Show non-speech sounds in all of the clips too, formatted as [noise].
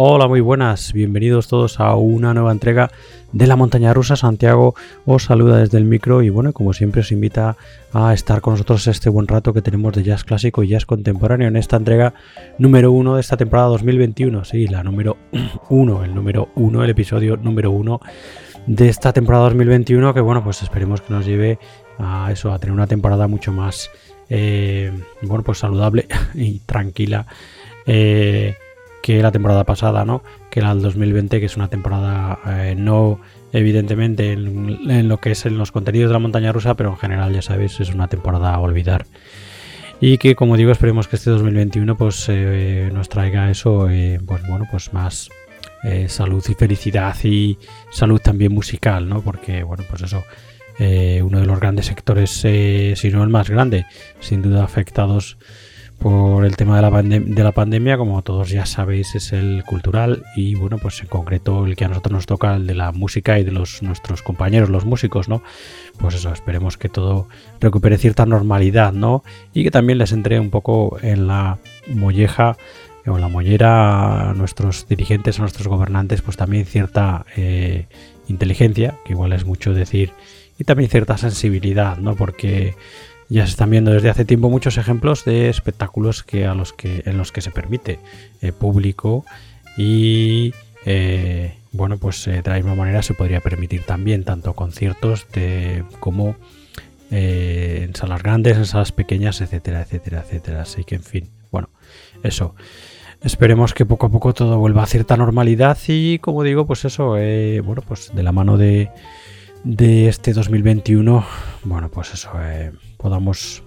Hola, muy buenas, bienvenidos todos a una nueva entrega de la montaña rusa. Santiago os saluda desde el micro y bueno, como siempre os invita a estar con nosotros este buen rato que tenemos de jazz clásico y jazz contemporáneo en esta entrega número uno de esta temporada 2021. Sí, la número uno, el número uno, el episodio número uno de esta temporada 2021 que bueno, pues esperemos que nos lleve a eso, a tener una temporada mucho más, eh, bueno, pues saludable [laughs] y tranquila. Eh, que la temporada pasada, ¿no? Que era el 2020, que es una temporada eh, no evidentemente en, lo que es en los contenidos de la montaña rusa, pero en general ya sabéis es una temporada a olvidar. Y que como digo, esperemos que este 2021 pues eh, nos traiga eso, eh, pues bueno, pues más salud y felicidad y salud también musical, ¿no? Porque bueno, pues eso, uno de los grandes sectores, si no el más grande, sin duda afectados por el tema de la, de la pandemia, como todos ya sabéis, es el cultural y bueno, pues en concreto el que a nosotros nos toca, el de la música y de nuestros compañeros, los músicos, ¿no? Pues eso, esperemos que todo recupere cierta normalidad, ¿no? Y que también les entre un poco en la molleja o en la mollera a nuestros dirigentes, a nuestros gobernantes, pues también cierta eh, inteligencia, que igual es mucho decir, y también cierta sensibilidad, ¿no? Porque ya se están viendo desde hace tiempo muchos ejemplos de espectáculos que a los que, en los que se permite eh, público y eh, bueno, pues eh, de la misma manera se podría permitir también tanto conciertos de, como en salas grandes, en salas pequeñas, etcétera, etcétera, etcétera. Así que, en fin, bueno, eso. Esperemos que poco a poco todo vuelva a cierta normalidad y, como digo, pues eso, bueno, pues de la mano de, de este 2021, bueno, pues eso, eh, podamos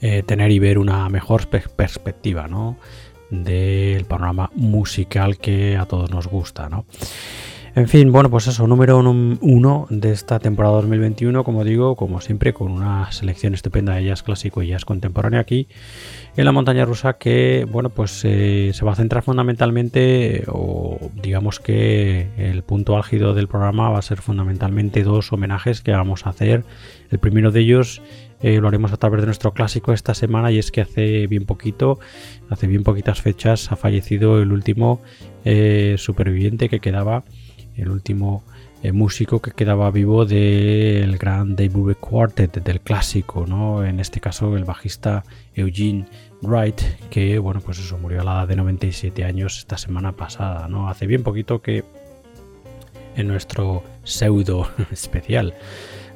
eh, tener y ver una mejor perspectiva, ¿no? Del panorama musical que a todos nos gusta, ¿no? En fin, bueno, pues eso, número uno de esta temporada 2021, como digo, como siempre, con una selección estupenda de jazz clásico y jazz contemporáneo aquí en la montaña rusa que, bueno, pues eh, se va a centrar fundamentalmente, o digamos que el punto álgido del programa va a ser fundamentalmente dos homenajes que vamos a hacer. El primero de ellos eh, lo haremos a través de nuestro clásico esta semana y es que hace bien poquito, hace bien poquitas fechas, ha fallecido el último eh, superviviente que quedaba el último eh, músico que quedaba vivo del gran Dave Quartet, del clásico, ¿no? En este caso el bajista Eugene Wright, que bueno, pues eso murió a la edad de 97 años esta semana pasada, ¿no? Hace bien poquito que en nuestro pseudo [laughs] especial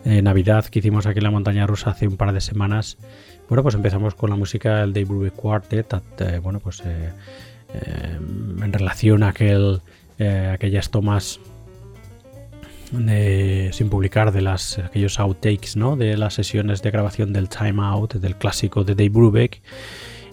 eh, Navidad que hicimos aquí en la montaña rusa hace un par de semanas, bueno, pues empezamos con la música del Dave Brubeck Quartet, eh, bueno, pues en relación a aquel, aquellas tomas sin publicar de las, aquellos outtakes ¿no? de las sesiones de grabación del Time Out, del clásico de Dave Brubeck.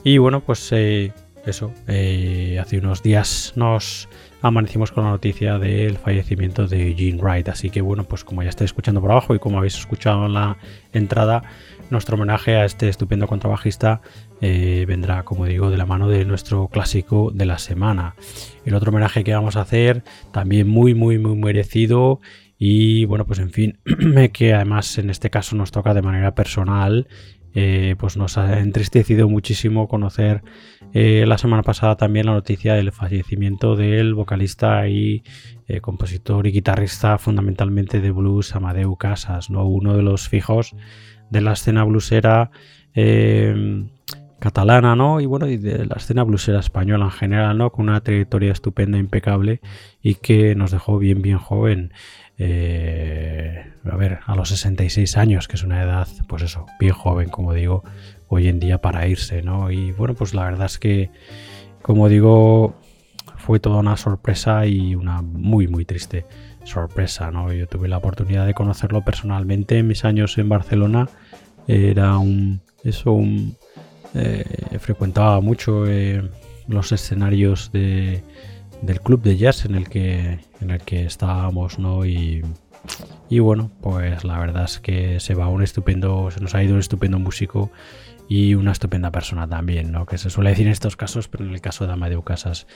Y bueno, pues eh, eso, eh, hace unos días nos amanecimos con la noticia del fallecimiento de Eugene Wright. Así que bueno, pues como ya estáis escuchando por abajo y como habéis escuchado en la entrada, nuestro homenaje a este estupendo contrabajista eh, vendrá, como digo, de la mano de nuestro clásico de la semana. El otro homenaje que vamos a hacer, también muy, muy, muy merecido y bueno, pues en fin, [clears throat] que además en este caso nos toca de manera personal, eh, pues nos ha entristecido muchísimo conocer eh, la semana pasada también la noticia del fallecimiento del vocalista y eh, compositor y guitarrista fundamentalmente de blues Amadeu Casas, ¿no? uno de los fijos de la escena bluesera catalana, ¿no? Y bueno, y de la escena bluesera española en general, ¿no? Con una trayectoria estupenda, impecable y que nos dejó bien, bien joven. Eh, a ver, a los 66 años, que es una edad, pues eso, bien joven, como digo, hoy en día para irse, ¿no? Y bueno, pues la verdad es que, como digo, fue toda una sorpresa y una muy, muy triste sorpresa, ¿no? Yo tuve la oportunidad de conocerlo personalmente en mis años en Barcelona. Era un, eso, un, eh, frecuentaba mucho eh, los escenarios de, del club de jazz en el que, estábamos, ¿no? Y, y bueno, pues la verdad es que se va un estupendo, se nos ha ido un estupendo músico y una estupenda persona también, ¿no? Que se suele decir en estos casos, pero en el caso de Amadeu Casas.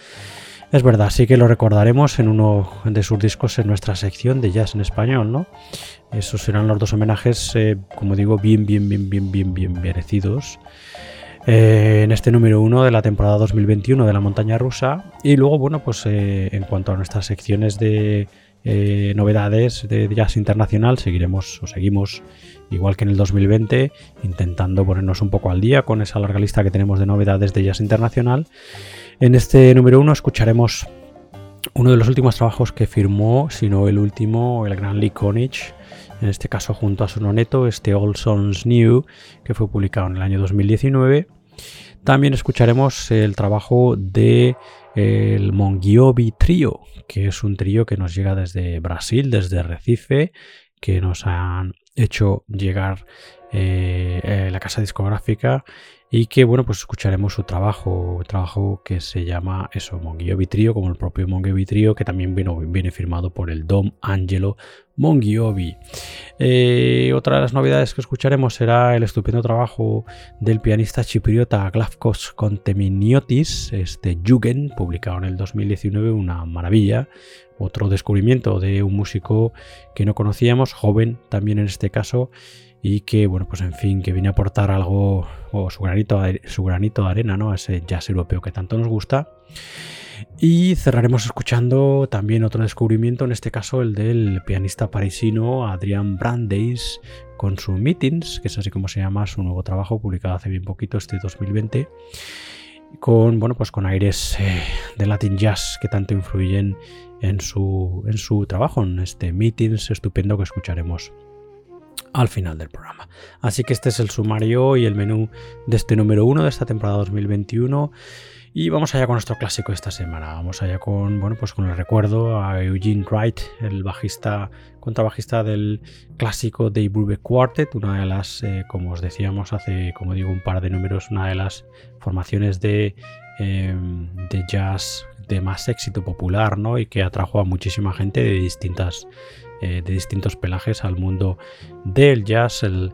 Es verdad, sí que lo recordaremos en uno de sus discos en nuestra sección de jazz en español, ¿no? Esos serán los dos homenajes, eh, como digo, bien, bien, bien, bien, bien, bien merecidos. En este número uno de la temporada 2021 de la montaña rusa. Y luego, bueno, pues en cuanto a nuestras secciones de novedades de jazz internacional, seguiremos o seguimos igual que en el 2020, intentando ponernos un poco al día con esa larga lista que tenemos de novedades de jazz internacional. En este número uno escucharemos uno de los últimos trabajos que firmó, si no el último, el gran Lee Konich, en este caso junto a su noneto, este All Songs New, que fue publicado en el año 2019. También escucharemos el trabajo de el Mongiobi Trio, que es un trío que nos llega desde Brasil, desde Recife, que nos han hecho llegar eh, eh, la casa discográfica y que bueno pues escucharemos su trabajo trabajo que se llama eso Monghiobi Trio como el propio Monghiobi Trio que también vino, viene firmado por el Dom Angelo Monghiobi eh, otra de las novedades que escucharemos será el estupendo trabajo del pianista chipriota Glafkos Conteminiotis este Jugend publicado en el 2019 una maravilla otro descubrimiento de un músico que no conocíamos joven también en este caso y que, bueno, pues en fin, que viene a aportar algo o su granito, su granito de arena, ¿no? A ese jazz europeo que tanto nos gusta. Y cerraremos escuchando también otro descubrimiento, en este caso el del pianista parisino Adrian Brandeis con su Meetings, que es así como se llama su nuevo trabajo, publicado hace bien poquito, este 2020, con, bueno, pues con aires eh, de Latin Jazz que tanto influyen en su, en su trabajo, en este Meetings estupendo que escucharemos al final del programa. Así que este es el sumario y el menú de este número 1 de esta temporada 2021. Y vamos allá con nuestro clásico de esta semana. Vamos allá con, bueno, pues con el recuerdo a Eugene Wright, el bajista, contrabajista del clásico Dave Brubeck Quartet, una de las, eh, como os decíamos hace, como digo, un par de números, una de las formaciones de, em, de jazz de más éxito popular, ¿no? Y que atrajo a muchísima gente de distintas eh, de distintos pelajes al mundo del jazz, el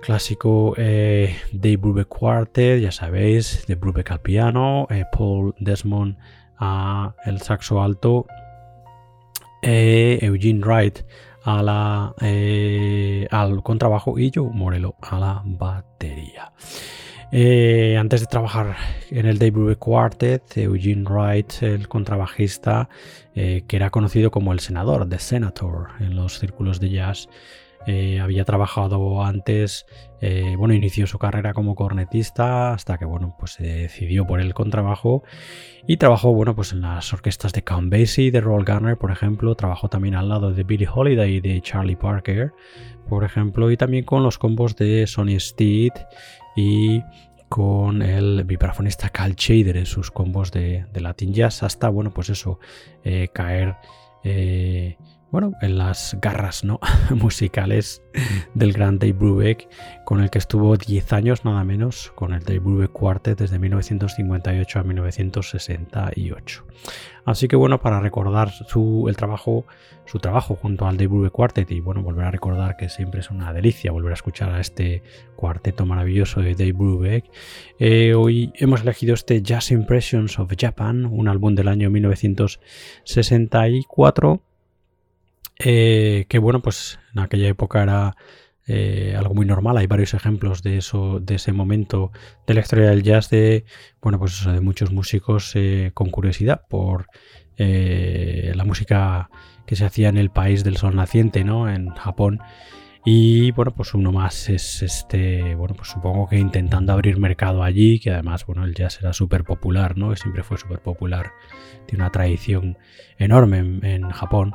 clásico eh, Dave Brubeck Quartet, ya sabéis, de Brubeck al piano, eh, Paul Desmond a el saxo alto, Eugene Wright a la, al contrabajo y Joe Morello a la batería. Eh, antes de trabajar en el Dave Quartet, Eugene Wright, el contrabajista, eh, que era conocido como el senador, The Senator, en los círculos de jazz, eh, había trabajado antes, bueno, inició su carrera como cornetista hasta que, bueno, pues se decidió por el contrabajo y trabajó, bueno, pues en las orquestas de Count Basie, de Roll Garner, por ejemplo, trabajó también al lado de Billie Holiday y de Charlie Parker, por ejemplo, y también con los combos de Sonny Steed y con el vibrafonista Cal Shader en sus combos de, Latin Jazz hasta, bueno, pues eso, eh, caer eh, bueno, en las garras ¿no? [laughs] musicales del gran Dave Brubeck, con el que estuvo 10 años nada menos, con el Dave Brubeck Quartet desde 1958 a 1968. Así que bueno, para recordar su, el trabajo, su trabajo junto al Dave Brubeck Quartet y bueno, volver a recordar que siempre es una delicia volver a escuchar a este cuarteto maravilloso de Dave Brubeck, eh, hoy hemos elegido este Jazz Impressions of Japan, un álbum del año 1964 eh, que bueno, pues en aquella época era eh, algo muy normal. Hay varios ejemplos de eso, de ese momento de la historia del jazz, de bueno, pues de muchos músicos eh, con curiosidad por la música que se hacía en el país del sol naciente, ¿no? En Japón. Y bueno, pues uno más es este, bueno, pues supongo que intentando abrir mercado allí, que además, bueno, el jazz era súper popular, ¿no? Siempre fue súper popular, tiene una tradición enorme en Japón.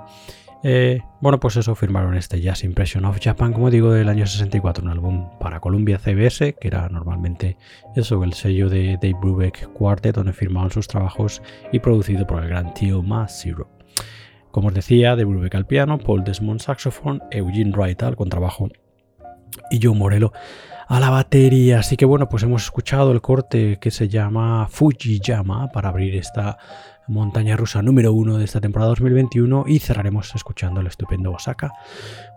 Eh, bueno, pues eso, firmaron este Jazz Impression of Japan, como digo, del año 64, un álbum para Columbia CBS, que era normalmente eso, el sello de Dave Brubeck Quartet, donde firmaban sus trabajos y producido por el gran tío Mass Zero. Como os decía, Dave Brubeck al piano, Paul Desmond saxofón, Eugene Wright al contrabajo y Joe Morello a la batería. Así que bueno, pues hemos escuchado el corte que se llama Fujiyama para abrir esta montaña rusa número uno de esta temporada 2021 y cerraremos escuchando el estupendo Osaka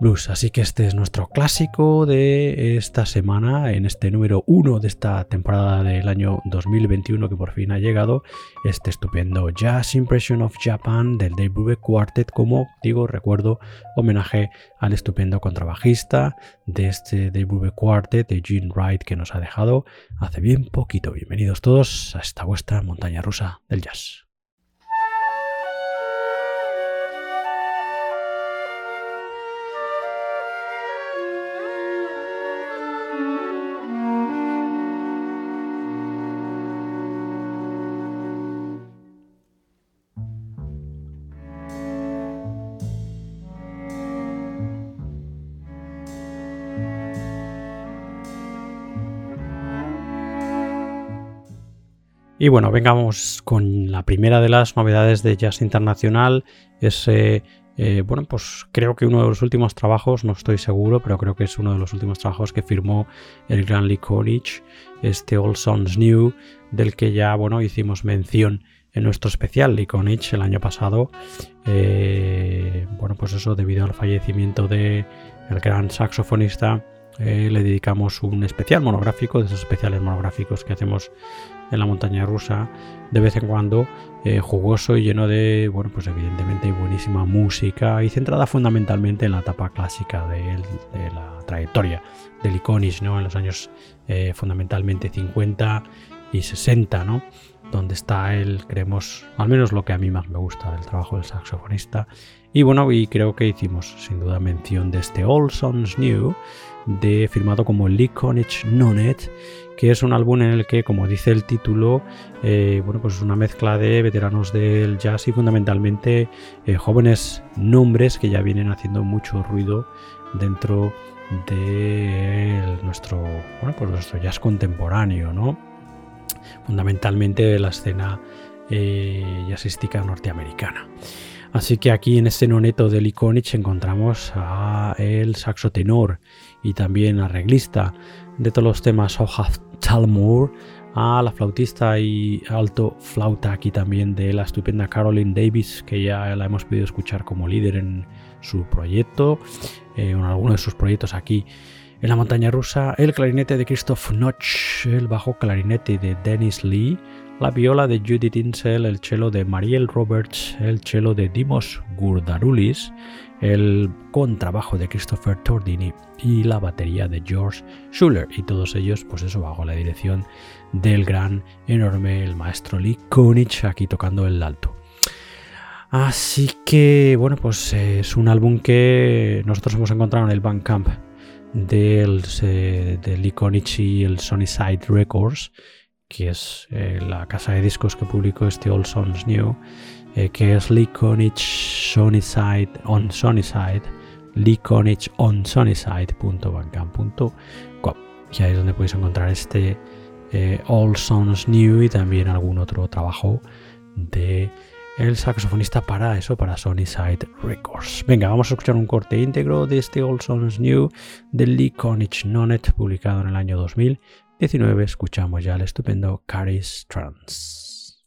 Blues. Así que este es nuestro clásico de esta semana, en este número uno de esta temporada del año 2021 que por fin ha llegado, este estupendo Jazz Impression of Japan del Dave Brubeck Quartet, como digo, recuerdo, homenaje al estupendo contrabajista de este Dave Brubeck Quartet de Gene Wright que nos ha dejado hace bien poquito. Bienvenidos todos a esta vuestra montaña rusa del jazz. Y bueno, vengamos con la primera de las novedades de Jazz Internacional. Es, eh, bueno, pues creo que uno de los últimos trabajos, no estoy seguro, pero creo que es uno de los últimos trabajos que firmó el gran Lee Konich, este All Songs New, del que ya, bueno, hicimos mención en nuestro especial Lee Konich el año pasado. Eh, bueno, pues eso debido al fallecimiento del el gran saxofonista. Eh, le dedicamos un especial monográfico, de esos especiales monográficos que hacemos en la montaña rusa de vez en cuando, eh, jugoso y lleno de, bueno, pues evidentemente buenísima música y centrada fundamentalmente en la etapa clásica de, la trayectoria del Iconish, ¿no? En los años eh, fundamentalmente 50 y 60, ¿no? Donde está él, creemos, al menos lo que a mí más me gusta del trabajo del saxofonista. Y bueno, y creo que hicimos sin duda mención de este All Songs New, de, firmado como Lee Konich Nonet que es un álbum en el que, como dice el título, eh, bueno, pues es una mezcla de veteranos del jazz y fundamentalmente eh, jóvenes nombres que ya vienen haciendo mucho ruido dentro de nuestro, bueno, pues nuestro jazz contemporáneo, ¿no? Fundamentalmente de la escena eh, jazzística norteamericana. Así que aquí en este noneto del Iconich encontramos a el saxo tenor y también arreglista de todos los temas Ohaf Talmor, a la flautista y alto flauta aquí también de la estupenda Caroline Davis, que ya la hemos podido escuchar como líder en su proyecto, eh, en alguno de sus proyectos aquí en la montaña rusa, el clarinete de Christoph Notch, el bajo clarinete de Dennis Lee, la viola de Judith Insel, el cello de Mariel Roberts, el cello de Dimos Gurdarulis, el contrabajo de Christopher Tordini y la batería de George Schuller. Y todos ellos, pues eso, bajo la dirección del gran, enorme, el maestro Lee Konich, aquí tocando el alto. Así que, bueno, pues es un álbum que nosotros hemos encontrado en el Bandcamp del, eh, de Lee Konich y el Side Records, que es eh, la casa de discos que publicó este All Songs New eh, que es Liconich Sunnyside on Sunnyside, Liconich on Sunnyside.bandcamp.com, que ahí es donde podéis encontrar este eh, All Songs New y también algún otro trabajo de el saxofonista para eso, para Sunnyside Records. Venga, vamos a escuchar un corte íntegro de este All Songs New de Lee Konich Nonet, publicado en el año 2019. Escuchamos ya el estupendo Caris Trans.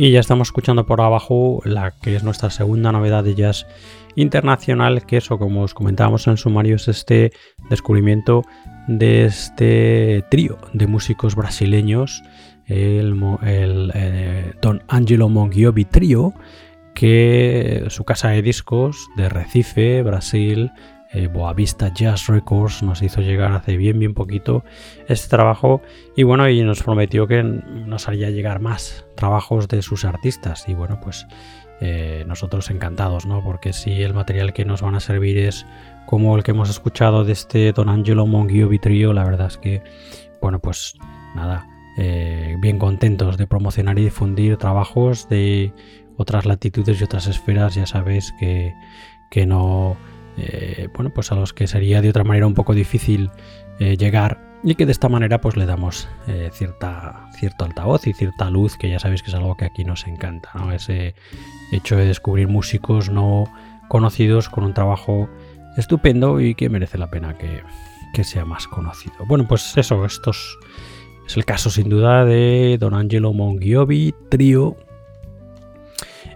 Y ya estamos escuchando por abajo la que es nuestra segunda novedad de jazz internacional, que eso, como os comentábamos en el sumario, es este descubrimiento de este trío de músicos brasileños, el, eh, Don Angelo Mongiobi Trio, que su casa de discos de Recife, Brasil, eh, Boavista Jazz Records nos hizo llegar hace bien bien poquito este trabajo y bueno y nos prometió que nos haría llegar más trabajos de sus artistas y bueno pues eh, nosotros encantados no porque si el material que nos van a servir es como el que hemos escuchado de este Don Angelo Monguio Vitrio la verdad es que bueno pues nada eh, bien contentos de promocionar y difundir trabajos de otras latitudes y otras esferas ya sabéis que, que no eh, bueno, pues a los que sería de otra manera un poco difícil eh, llegar y que de esta manera pues le damos eh, cierta, cierto altavoz y cierta luz que ya sabéis que es algo que aquí nos encanta, ese hecho de descubrir músicos no conocidos con un trabajo estupendo y que merece la pena que, que sea más conocido. Bueno, pues eso, esto es el caso sin duda de Don Angelo Monghiovi, trío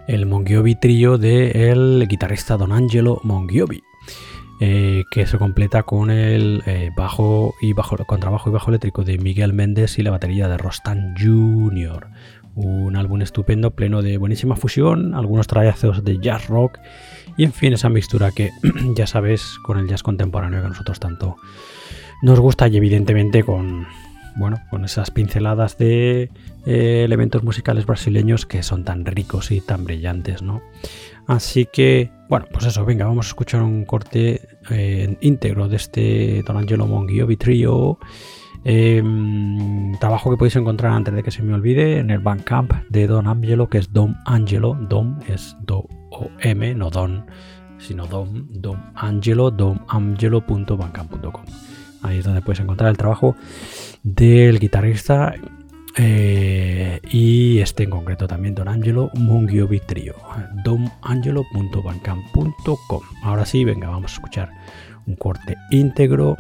el Monghiovi trío del guitarrista Don Angelo Monghiovi. Eh, que se completa con el eh, bajo y bajo contrabajo y bajo eléctrico de Miguel Méndez y la batería de Rostan Jr. Un álbum estupendo, pleno de buenísima fusión, algunos trayazos de jazz rock y en fin esa mixtura que [clears throat] ya sabes con el jazz contemporáneo que a nosotros tanto nos gusta y evidentemente con bueno con esas pinceladas de eh, elementos musicales brasileños que son tan ricos y tan brillantes, ¿no? Así que, bueno, pues eso, venga, vamos a escuchar un corte eh, íntegro de este Don Angelo Monghiovi Trio. Em, trabajo que podéis encontrar antes de que se me olvide en el Bandcamp de Don Angelo, que es Dom Angelo. Dom es Do O M, no Don, sino Dom, Dom Angelo, domangelo.bandcamp.com. Ahí es donde puedes encontrar el trabajo del guitarrista eh, y este en concreto también Don Angelo Mungio Vitrio domangelo.bancam.com Ahora sí, venga, vamos a escuchar un corte íntegro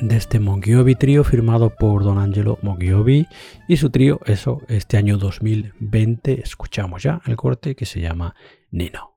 de este Mongiovi trío firmado por Don Angelo Mongiovi y su trío, eso, este año 2020. Escuchamos ya el corte que se llama Nino.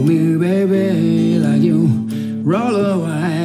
Me, baby, like you roll away.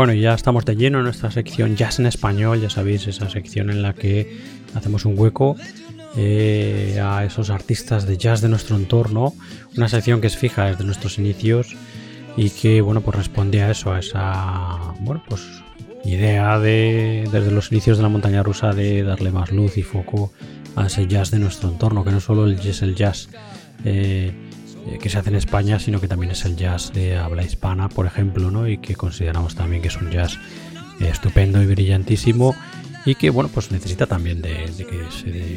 Bueno, ya estamos de lleno en nuestra sección Jazz en Español, ya sabéis, esa sección en la que hacemos un hueco eh, a esos artistas de jazz de nuestro entorno, una sección que es fija desde nuestros inicios y que, bueno, pues responde a eso, a esa, bueno, pues idea de, desde los inicios de la montaña rusa de darle más luz y foco a ese jazz de nuestro entorno, que no solo es el jazz eh, eh, que se hace en España, sino que también es el jazz de habla hispana, por ejemplo, ¿no? y que consideramos también que es un jazz eh, estupendo y brillantísimo y que bueno pues necesita también de,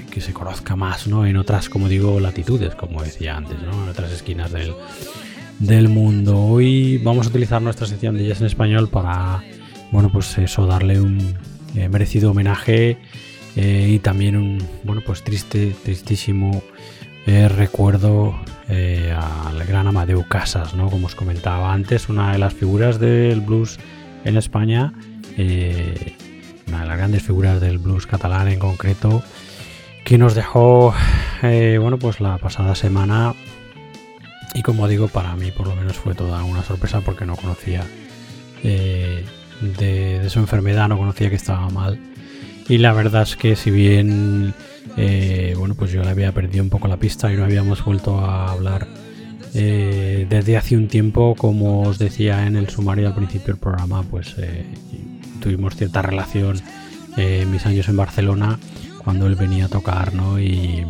que, se, conozca más ¿no? en otras como digo latitudes como decía antes ¿no? en otras esquinas del, del mundo hoy vamos a utilizar nuestra sección de jazz en español para bueno pues eso darle un eh, merecido homenaje y también un bueno pues triste tristísimo eh, recuerdo eh, al gran Amadeu Casas, ¿no? Como os comentaba antes, una de las figuras del blues en España, eh, una de las grandes figuras del blues catalán en concreto, que nos dejó, bueno, pues la pasada semana. Y como digo, para mí por lo menos fue toda una sorpresa porque no conocía de, de, su enfermedad, no conocía que estaba mal. Y la verdad es que si bien eh, bueno, pues yo le había perdido un poco la pista y no habíamos vuelto a hablar eh, desde hace un tiempo, como os decía en el sumario al principio del programa, pues eh, tuvimos cierta relación en mis años en Barcelona cuando él venía a tocar, ¿no? Y,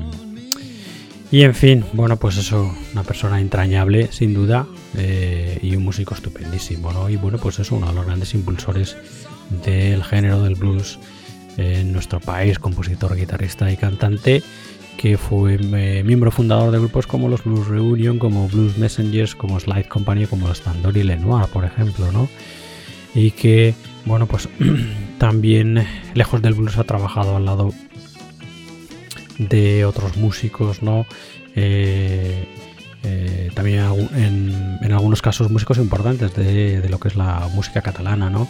y en fin, bueno, pues eso, una persona entrañable, sin duda, y un músico estupendísimo, ¿no? Y bueno, pues eso, uno de los grandes impulsores del género del blues en nuestro país, compositor, guitarrista y cantante, que fue eh, miembro fundador de grupos como los Blues Reunion, como Blues Messengers, como Slide Company, como los Tandori Lenoir, por ejemplo, ¿no? Y que, bueno, pues [clears throat] también, lejos del blues, ha trabajado al lado de otros músicos, ¿no? Eh, eh, también en, en, algunos casos músicos importantes de, de, lo que es la música catalana, ¿no?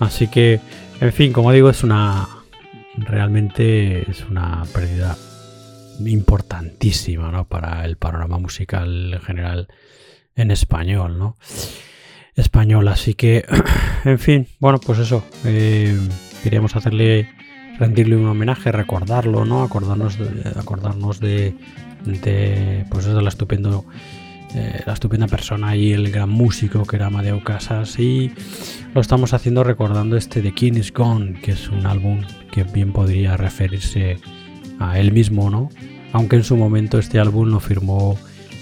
Así que, en fin, como digo, es una. Realmente es una pérdida importantísima, ¿no? Para el panorama musical en general en español, ¿no? Español, así que, [clears throat] en fin, bueno, pues eso. Eh, queríamos hacerle, rendirle un homenaje, recordarlo, ¿no? Acordarnos de, acordarnos de, de pues eso, de la estupendo eh, la estupenda persona y el gran músico que era Amadeo Casas y lo estamos haciendo recordando este The King is Gone, que es un álbum que bien podría referirse a él mismo, ¿no? Aunque en su momento este álbum lo firmó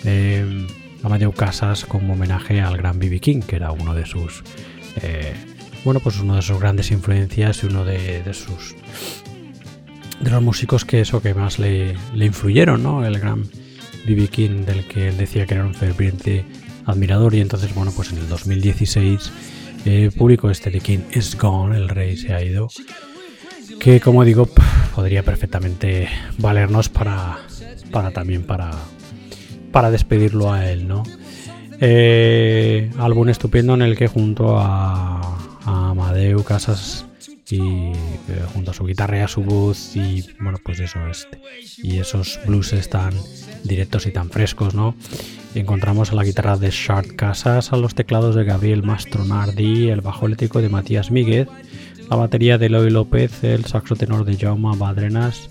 eh, Amadeo Casas como homenaje al gran B.B. King, que era uno de sus, eh, bueno, pues uno de sus grandes influencias y uno de, sus de los músicos que eso que más le, le influyeron, ¿no? El gran B.B. King, del que él decía que era un ferviente admirador. Y entonces, bueno, pues en el 2016 eh, publicó este The King is Gone, el rey se ha ido. Que, como digo, podría perfectamente valernos para, para también para, para despedirlo a él, ¿no? Eh, álbum estupendo en el que junto a, a Amadeu Casas y eh, junto a su guitarra y a su voz y bueno pues eso este y esos blues tan directos y tan frescos no encontramos a la guitarra de Shard Casas a los teclados de Gabriel Mastronardi el bajo eléctrico de Matías Míguez la batería de Eloy López el saxo tenor de Jaume Badrenas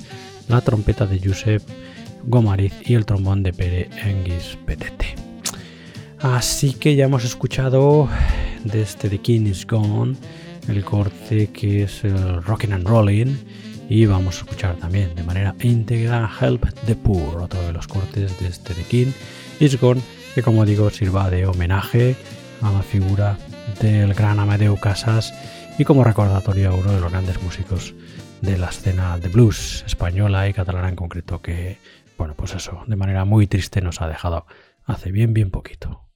la trompeta de Josep Gomariz y el trombón de Pere Enguis Petete. Así que ya hemos escuchado desde The King is Gone el corte que es el Rockin' and Rollin' y vamos a escuchar también de manera íntegra Help the Poor, otro de los cortes de este The King is Gone, que como digo sirva de homenaje a la figura del gran Amadeo Casas y como recordatorio a uno de los grandes músicos de la escena de blues española y catalana en concreto que, bueno, pues eso, de manera muy triste nos ha dejado hace bien, bien poquito.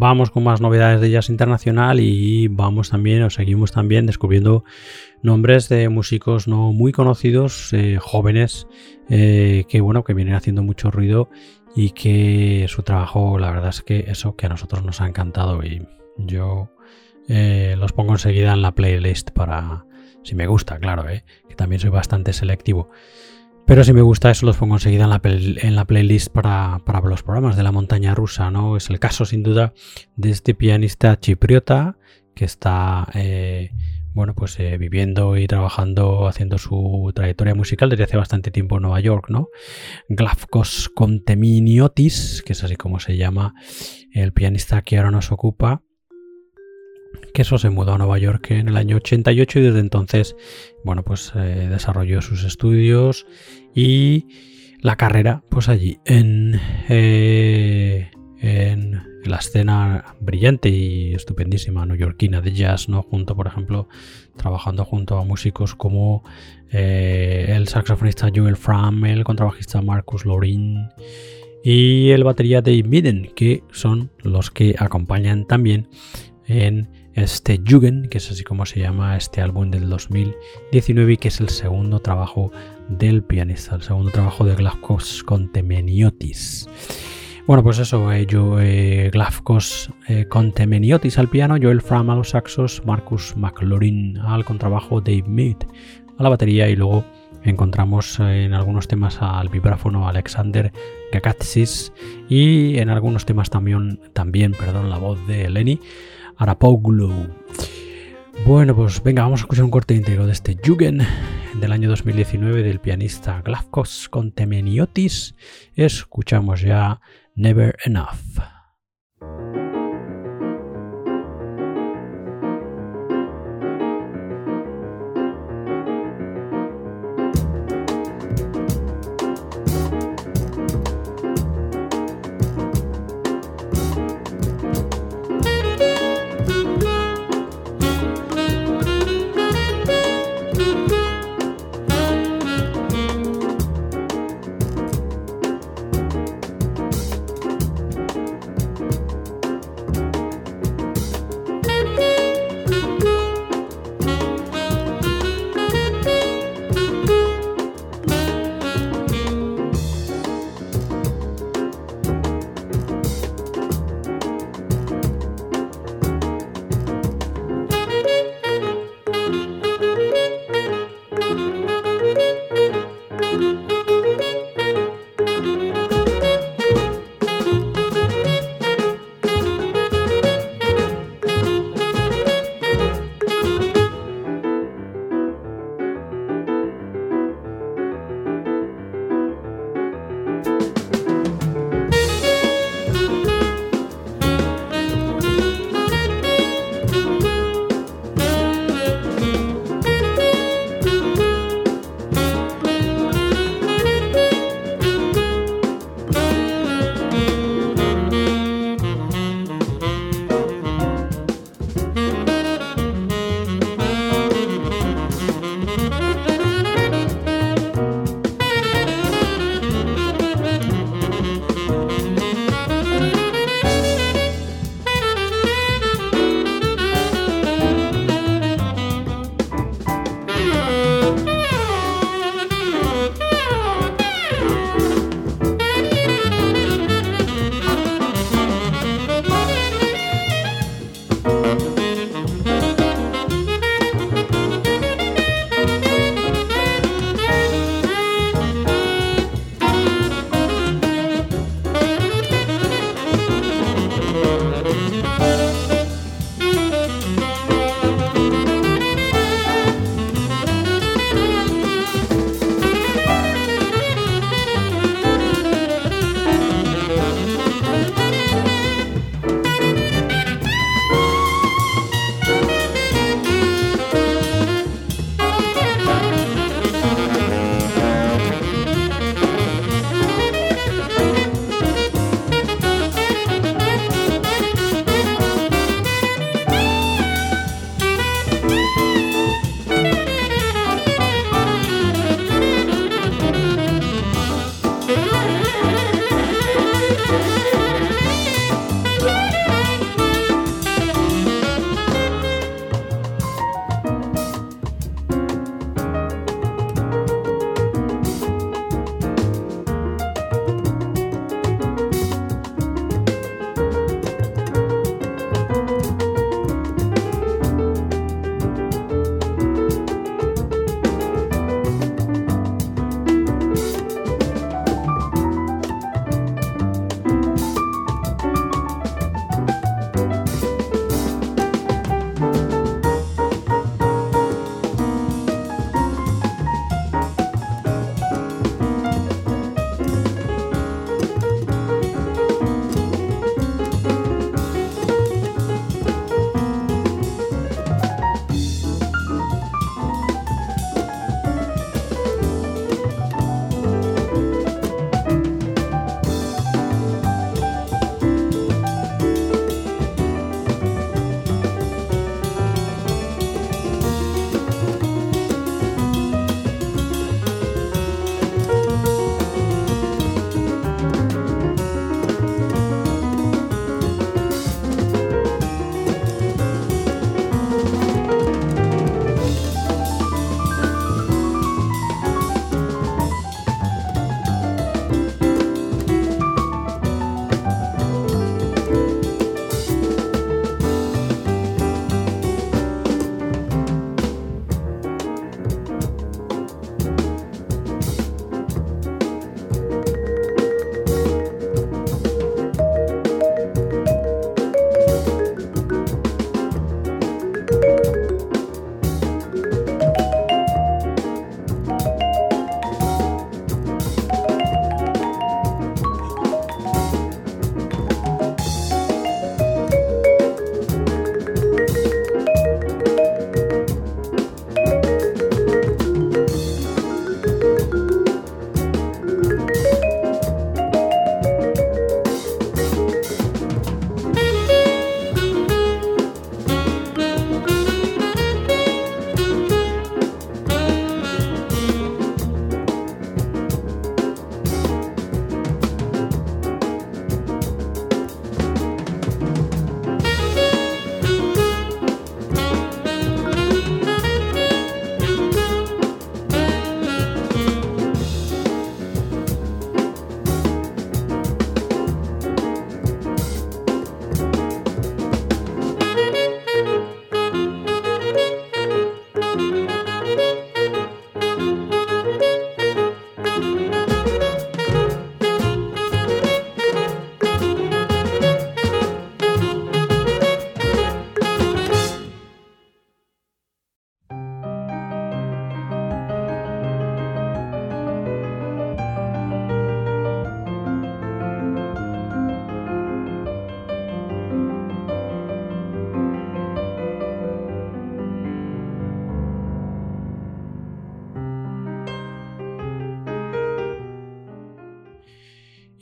Vamos con más novedades de jazz internacional y vamos también, o seguimos también descubriendo nombres de músicos no muy conocidos, eh, jóvenes, eh, que bueno, que vienen haciendo mucho ruido y que su trabajo, la verdad es que eso que a nosotros nos ha encantado y yo eh, los pongo enseguida en la playlist para, si me gusta, claro, que también soy bastante selectivo. Pero si me gusta eso los pongo enseguida en la, en la playlist para, para, los programas de la montaña rusa, ¿no? Es el caso sin duda de este pianista chipriota que está, eh, bueno, pues eh, viviendo y trabajando, haciendo su trayectoria musical desde hace bastante tiempo en Nueva York, ¿no? Glafkos Conteminiotis, que es así como se llama el pianista que ahora nos ocupa que eso se mudó a Nueva York en el año 88 y desde entonces, bueno, pues eh, desarrolló sus estudios y la carrera, pues allí, en, eh, en la escena brillante y estupendísima neoyorquina de jazz, ¿no? Junto, por ejemplo, trabajando junto a músicos como eh, el saxofonista Joel Fram, el contrabajista Marcus Lorin, y el batería Dave Midden, que son los que acompañan también en este Jugend, que es así como se llama este álbum del 2019 y que es el segundo trabajo del pianista, el segundo trabajo de Glafkos Contemeniotis. Bueno, pues eso, eh, yo, eh, eh, Contemeniotis al piano, Joel Fram a los saxos, Marcus McLaurin al contrabajo, Dave Mead a la batería y luego encontramos en algunos temas al vibráfono Alexander Gakatsis y en algunos temas también, también perdón, la voz de Lenny Arapoglou. Bueno, pues venga, vamos a escuchar un corte íntegro de este Jugend del año 2019 del pianista Glafkos Contemeniotis. Escuchamos ya Never Enough.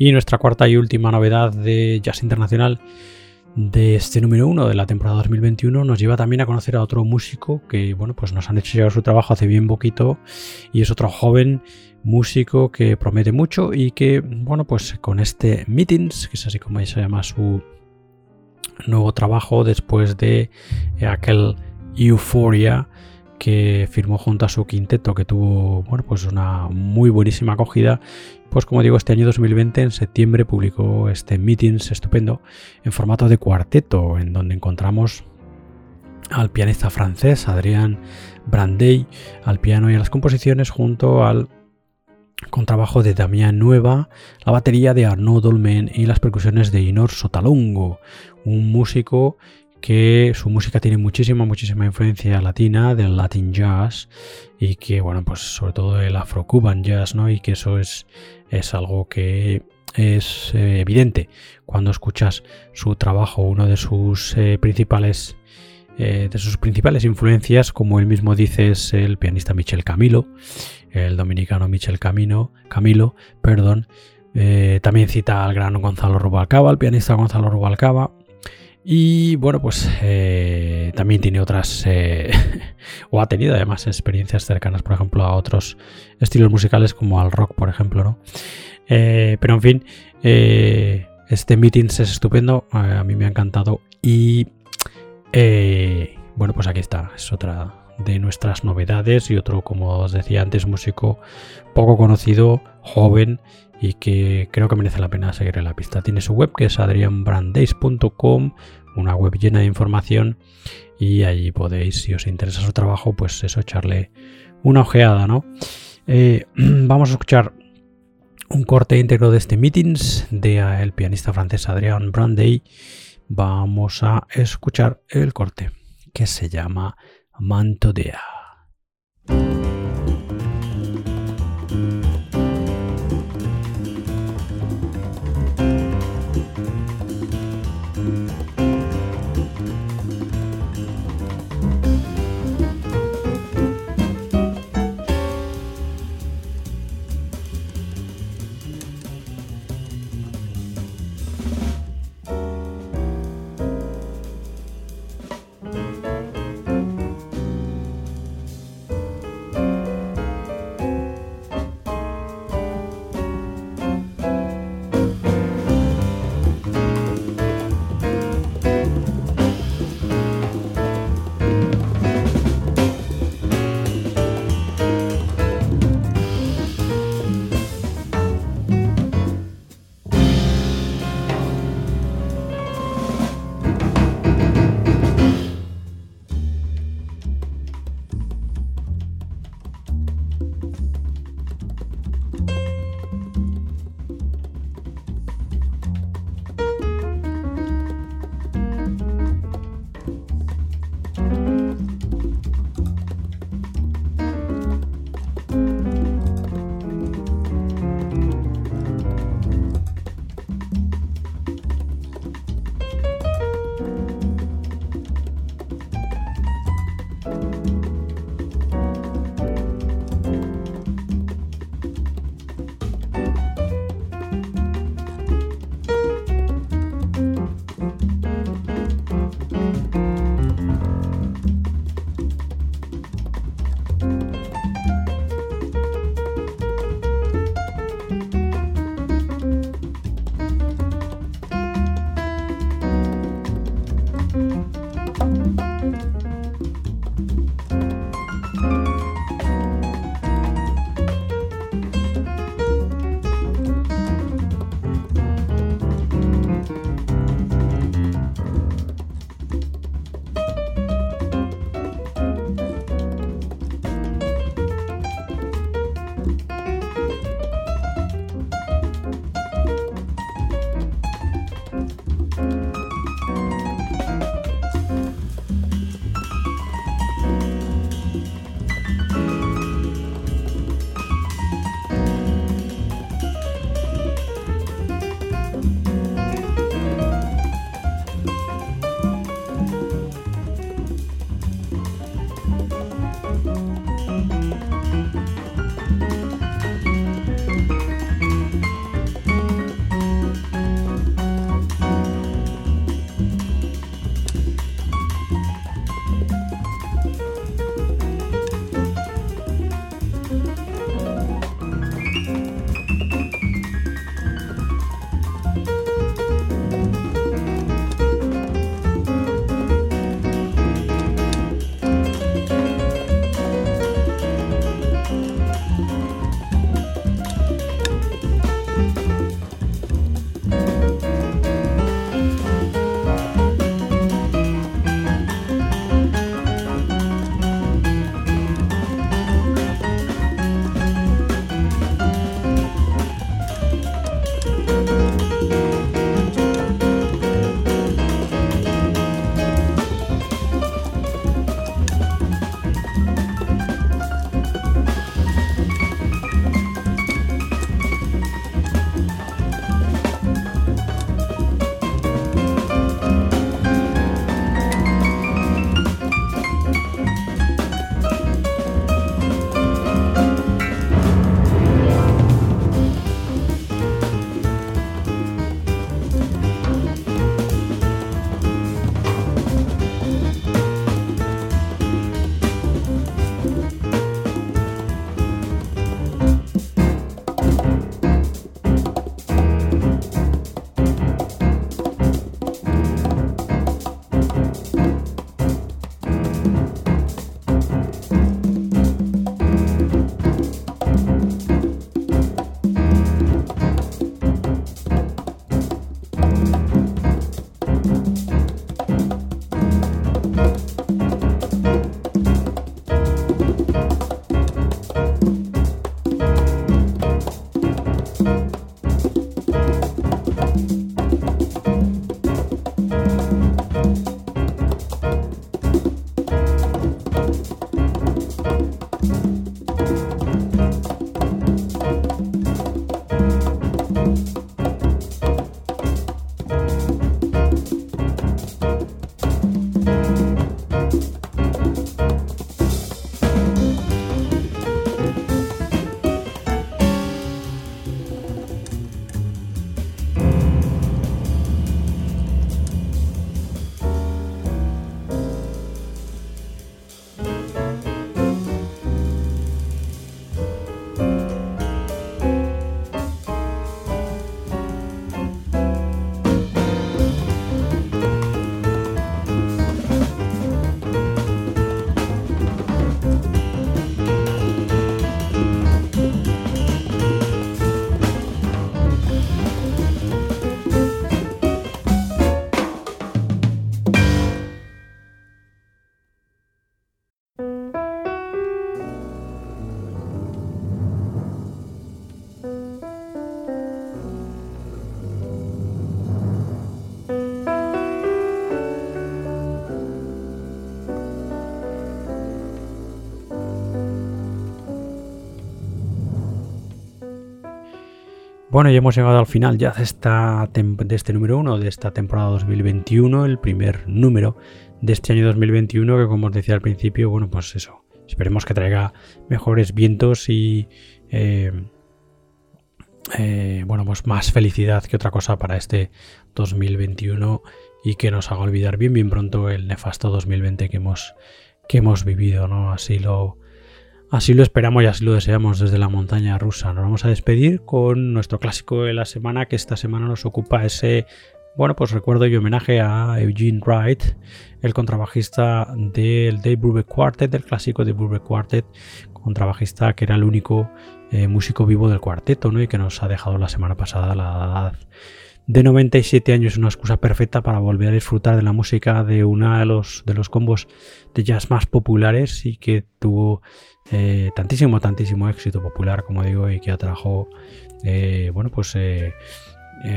Y nuestra cuarta y última novedad de Jazz Internacional de este número uno de la temporada 2021 nos lleva también a conocer a otro músico que, bueno, pues nos han hecho llegar su trabajo hace bien poquito y es otro joven músico que promete mucho y que, bueno, pues con este Meetings, que es así como se llama su nuevo trabajo después de aquel Euphoria que firmó junto a su quinteto que tuvo bueno pues una muy buenísima acogida. Pues como digo este año 2020 en septiembre publicó este meetings estupendo en formato de cuarteto en donde encontramos al pianista francés Adrián Brandey al piano y a las composiciones junto al contrabajo de Damián Nueva, la batería de Arnaud Dolmen y las percusiones de Inor Sotalongo, un músico que su música tiene muchísima, muchísima influencia latina del Latin Jazz y que, bueno, pues sobre todo el Afro-Cuban Jazz, ¿no? Y que eso es, es algo que es eh, evidente cuando escuchas su trabajo, uno de sus eh, principales eh, de sus principales influencias, como él mismo dice, es el pianista Michel Camilo, el dominicano Michel Camino, Camilo, perdón. también cita al gran Gonzalo Rubalcaba, el pianista Gonzalo Rubalcaba, y bueno, pues eh, también tiene otras, eh, [laughs] o ha tenido además experiencias cercanas, por ejemplo, a otros estilos musicales como al rock, por ejemplo, ¿no? Eh, pero en fin, este Meetings es estupendo, a mí me ha encantado y bueno, pues aquí está, es otra de nuestras novedades y otro, como os decía antes, músico poco conocido, joven y que creo que merece la pena seguir en la pista. Tiene su web que es adrianbrandeis.com, una web llena de información y allí podéis, si os interesa su trabajo, pues eso, echarle una ojeada, ¿no? Eh, [clears throat] vamos a escuchar un corte íntegro de este meetings de el pianista francés Adrian Brandey. Vamos a escuchar el corte que se llama Mantodea. Bueno, ya hemos llegado al final ya de, este número 1 de esta temporada 2021, el primer número de este año 2021 que como os decía al principio, bueno, pues eso, esperemos que traiga mejores vientos y eh, eh, bueno, pues más felicidad que otra cosa para este 2021 y que nos haga olvidar bien bien pronto el nefasto 2020 que hemos, que hemos vivido, ¿no? Así lo, así lo esperamos y así lo deseamos desde la montaña rusa. Nos vamos a despedir con nuestro clásico de la semana, que esta semana nos ocupa ese, bueno, pues recuerdo y homenaje a Eugene Wright, el contrabajista del Dave Brubeck Quartet, del clásico de Brubeck Quartet, contrabajista que era el único eh, músico vivo del cuarteto, ¿no? Y que nos ha dejado la semana pasada la edad de 97 años, una excusa perfecta para volver a disfrutar de la música de uno de los, de los combos de jazz más populares y que tuvo eh, tantísimo, tantísimo éxito popular, como digo, y que atrajo, eh, bueno, pues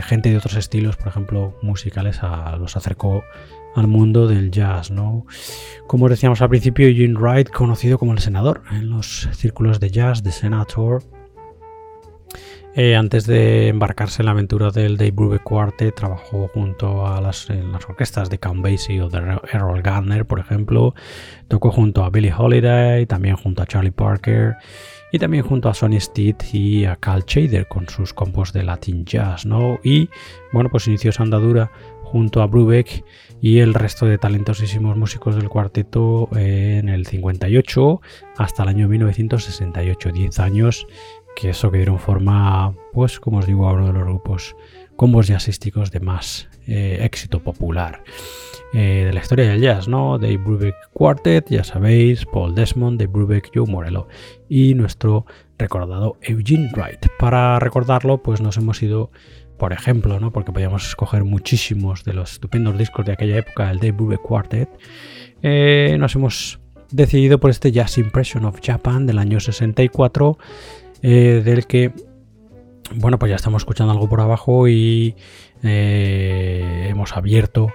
gente de otros estilos, por ejemplo, musicales, a, los acercó al mundo del jazz, ¿no? Como decíamos al principio, Eugene Wright, conocido como el senador en los círculos de jazz, de Senator, eh, antes de embarcarse en la aventura del Dave Brubeck Quartet, trabajó junto a las, las orquestas de Count Basie o de Errol Garner, por ejemplo. Tocó junto a Billie Holiday, también junto a Charlie Parker y también junto a Sonny Steed y a Cal Chader con sus compos de Latin Jazz, ¿no? Y bueno, pues inició su andadura junto a Brubeck y el resto de talentosísimos músicos del cuarteto en el 58 hasta el año 1968, 10 años que eso que dieron forma, pues como os digo, a uno de los grupos combos jazzísticos de más eh, éxito popular eh, de la historia del jazz, ¿no? Dave Brubeck Quartet, ya sabéis, Paul Desmond, Dave Brubeck, Joe Morello y nuestro recordado Eugene Wright. Para recordarlo, pues nos hemos ido por ejemplo, ¿no? porque podíamos escoger muchísimos de los estupendos discos de aquella época, el Dave Brubeck Quartet, eh, nos hemos decidido por este Jazz Impression of Japan del año 64, eh, del que, bueno, pues ya estamos escuchando algo por abajo y eh, hemos abierto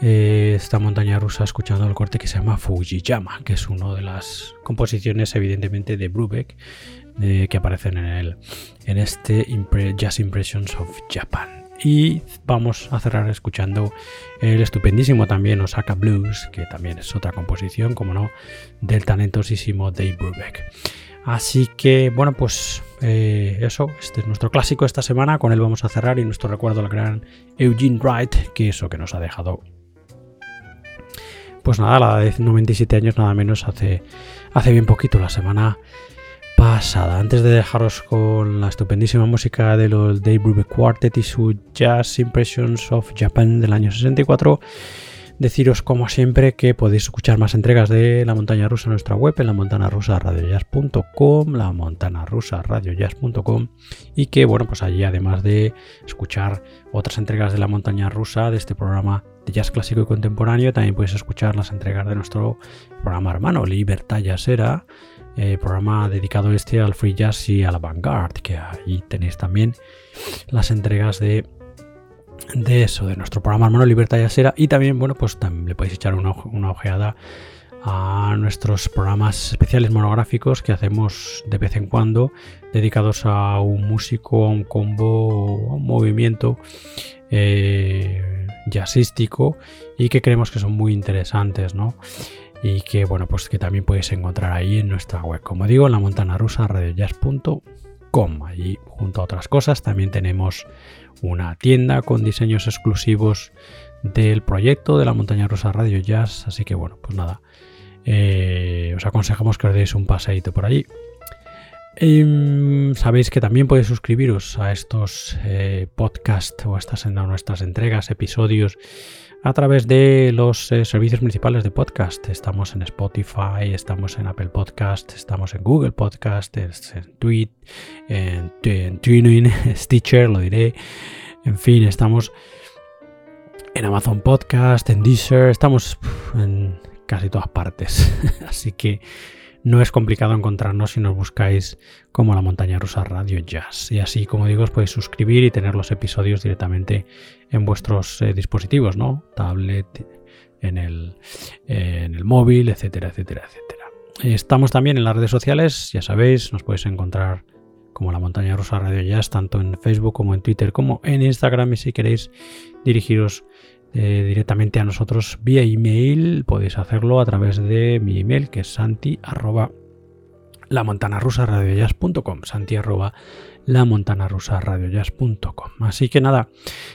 esta montaña rusa escuchando el corte que se llama Fujiyama, que es una de las composiciones evidentemente de Brubeck que aparecen en, el, en este Jazz Impressions of Japan. Y vamos a cerrar escuchando el estupendísimo también Osaka Blues, que también es otra composición, como no, del talentosísimo Dave Brubeck. Así que, bueno, pues eh, eso, este es nuestro clásico esta semana, con él vamos a cerrar y nuestro recuerdo al gran Eugene Wright, que eso que nos ha dejado. Pues nada, la de 97 años nada menos hace, hace bien poquito, la semana pasada. Antes de dejaros con la estupendísima música de los Dave Brubeck Quartet y su Jazz Impressions of Japan del año 64, deciros como siempre que podéis escuchar más entregas de La Montaña Rusa en nuestra web en la montana rusa la y que bueno, pues allí además de escuchar otras entregas de La Montaña Rusa de este programa de jazz clásico y contemporáneo, también podéis escuchar las entregas de nuestro programa hermano Libertad Jazzera eh, programa dedicado este al free jazz y a la vanguard, que ahí tenéis también las entregas de, de eso, de nuestro programa hermano Libertad Jazzera y también, bueno, pues también le podéis echar una, una ojeada a nuestros programas especiales monográficos que hacemos de vez en cuando dedicados a un músico, a un combo, a un movimiento eh, jazzístico y que creemos que son muy interesantes, ¿no? y que bueno pues que también puedes encontrar ahí en nuestra web. Como digo en la montana rusa radiojazz.com allí junto a otras cosas también tenemos una tienda con diseños exclusivos del proyecto de la montaña rusa radio jazz así que bueno pues nada eh, os aconsejamos que os deis un paseíto por allí. Em, sabéis que también podéis suscribiros a estos eh, podcasts o a estas entregas, episodios a través de los eh, servicios municipales de podcast. Estamos en Spotify, estamos en Apple Podcast, estamos en Google Podcast, en Tweet, en, TuneIn, [laughs] Stitcher, lo diré. En fin, estamos en Amazon Podcast, en Deezer, estamos en casi todas partes. [laughs] Así que no es complicado encontrarnos si nos buscáis como la montaña rusa Radio Jazz. Y así, como digo, os podéis suscribir y tener los episodios directamente en vuestros eh, dispositivos, ¿no? Tablet, en el, en el móvil, etcétera, etcétera, etcétera. Estamos también en las redes sociales, ya sabéis, nos podéis encontrar como la montaña rusa Radio Jazz, tanto en Facebook como en Twitter, como en Instagram. Y si queréis dirigiros eh, directamente a nosotros vía email, podéis hacerlo a través de mi email, que es santi arroba santi arroba lamontanarusaradiojazz.com. Así que nada,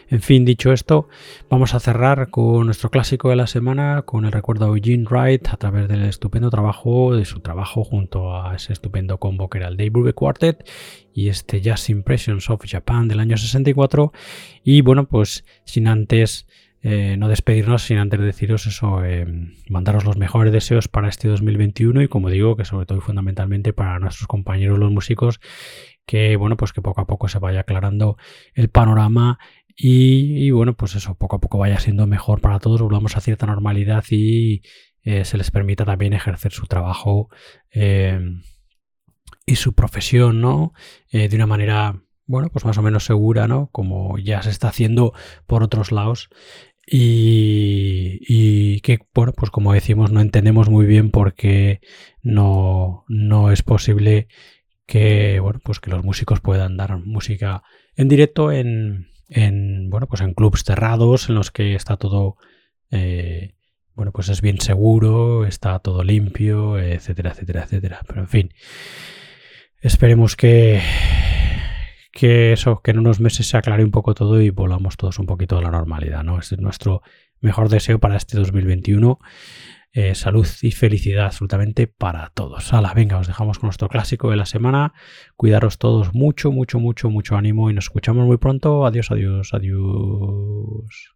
en fin, dicho esto, vamos a cerrar con nuestro clásico de la semana, con el recuerdo de Eugene Wright a través del estupendo trabajo, de su trabajo junto a ese estupendo combo que era el Dave Brubeck Quartet y este Jazz Impressions of Japan del año 64. Y bueno, pues sin antes eh, no despedirnos sin antes deciros eso, eh, mandaros los mejores deseos para este 2021 y como digo, que sobre todo y fundamentalmente para nuestros compañeros los músicos, que bueno, pues que poco a poco se vaya aclarando el panorama y, bueno, pues eso, poco a poco vaya siendo mejor para todos, volvamos a cierta normalidad y eh, se les permita también ejercer su trabajo y su profesión, ¿no? de una manera bueno, pues más o menos segura, ¿no? Como ya se está haciendo por otros lados. Y, que, bueno, pues como decimos, no entendemos muy bien por qué no, no es posible que, bueno, pues que los músicos puedan dar música en directo en, en bueno, pues en clubs cerrados en los que está todo, eh, bueno, pues es bien seguro, está todo limpio, etcétera, etcétera, etcétera. Pero en fin, esperemos que que eso, que en unos meses se aclare un poco todo y volvamos todos un poquito a la normalidad, ¿no? Ese es nuestro mejor deseo para este 2021. Eh, salud y felicidad absolutamente para todos. Hala, venga, os dejamos con nuestro clásico de la semana. Cuidaros todos mucho, mucho, mucho, mucho ánimo y nos escuchamos muy pronto. Adiós, adiós, adiós.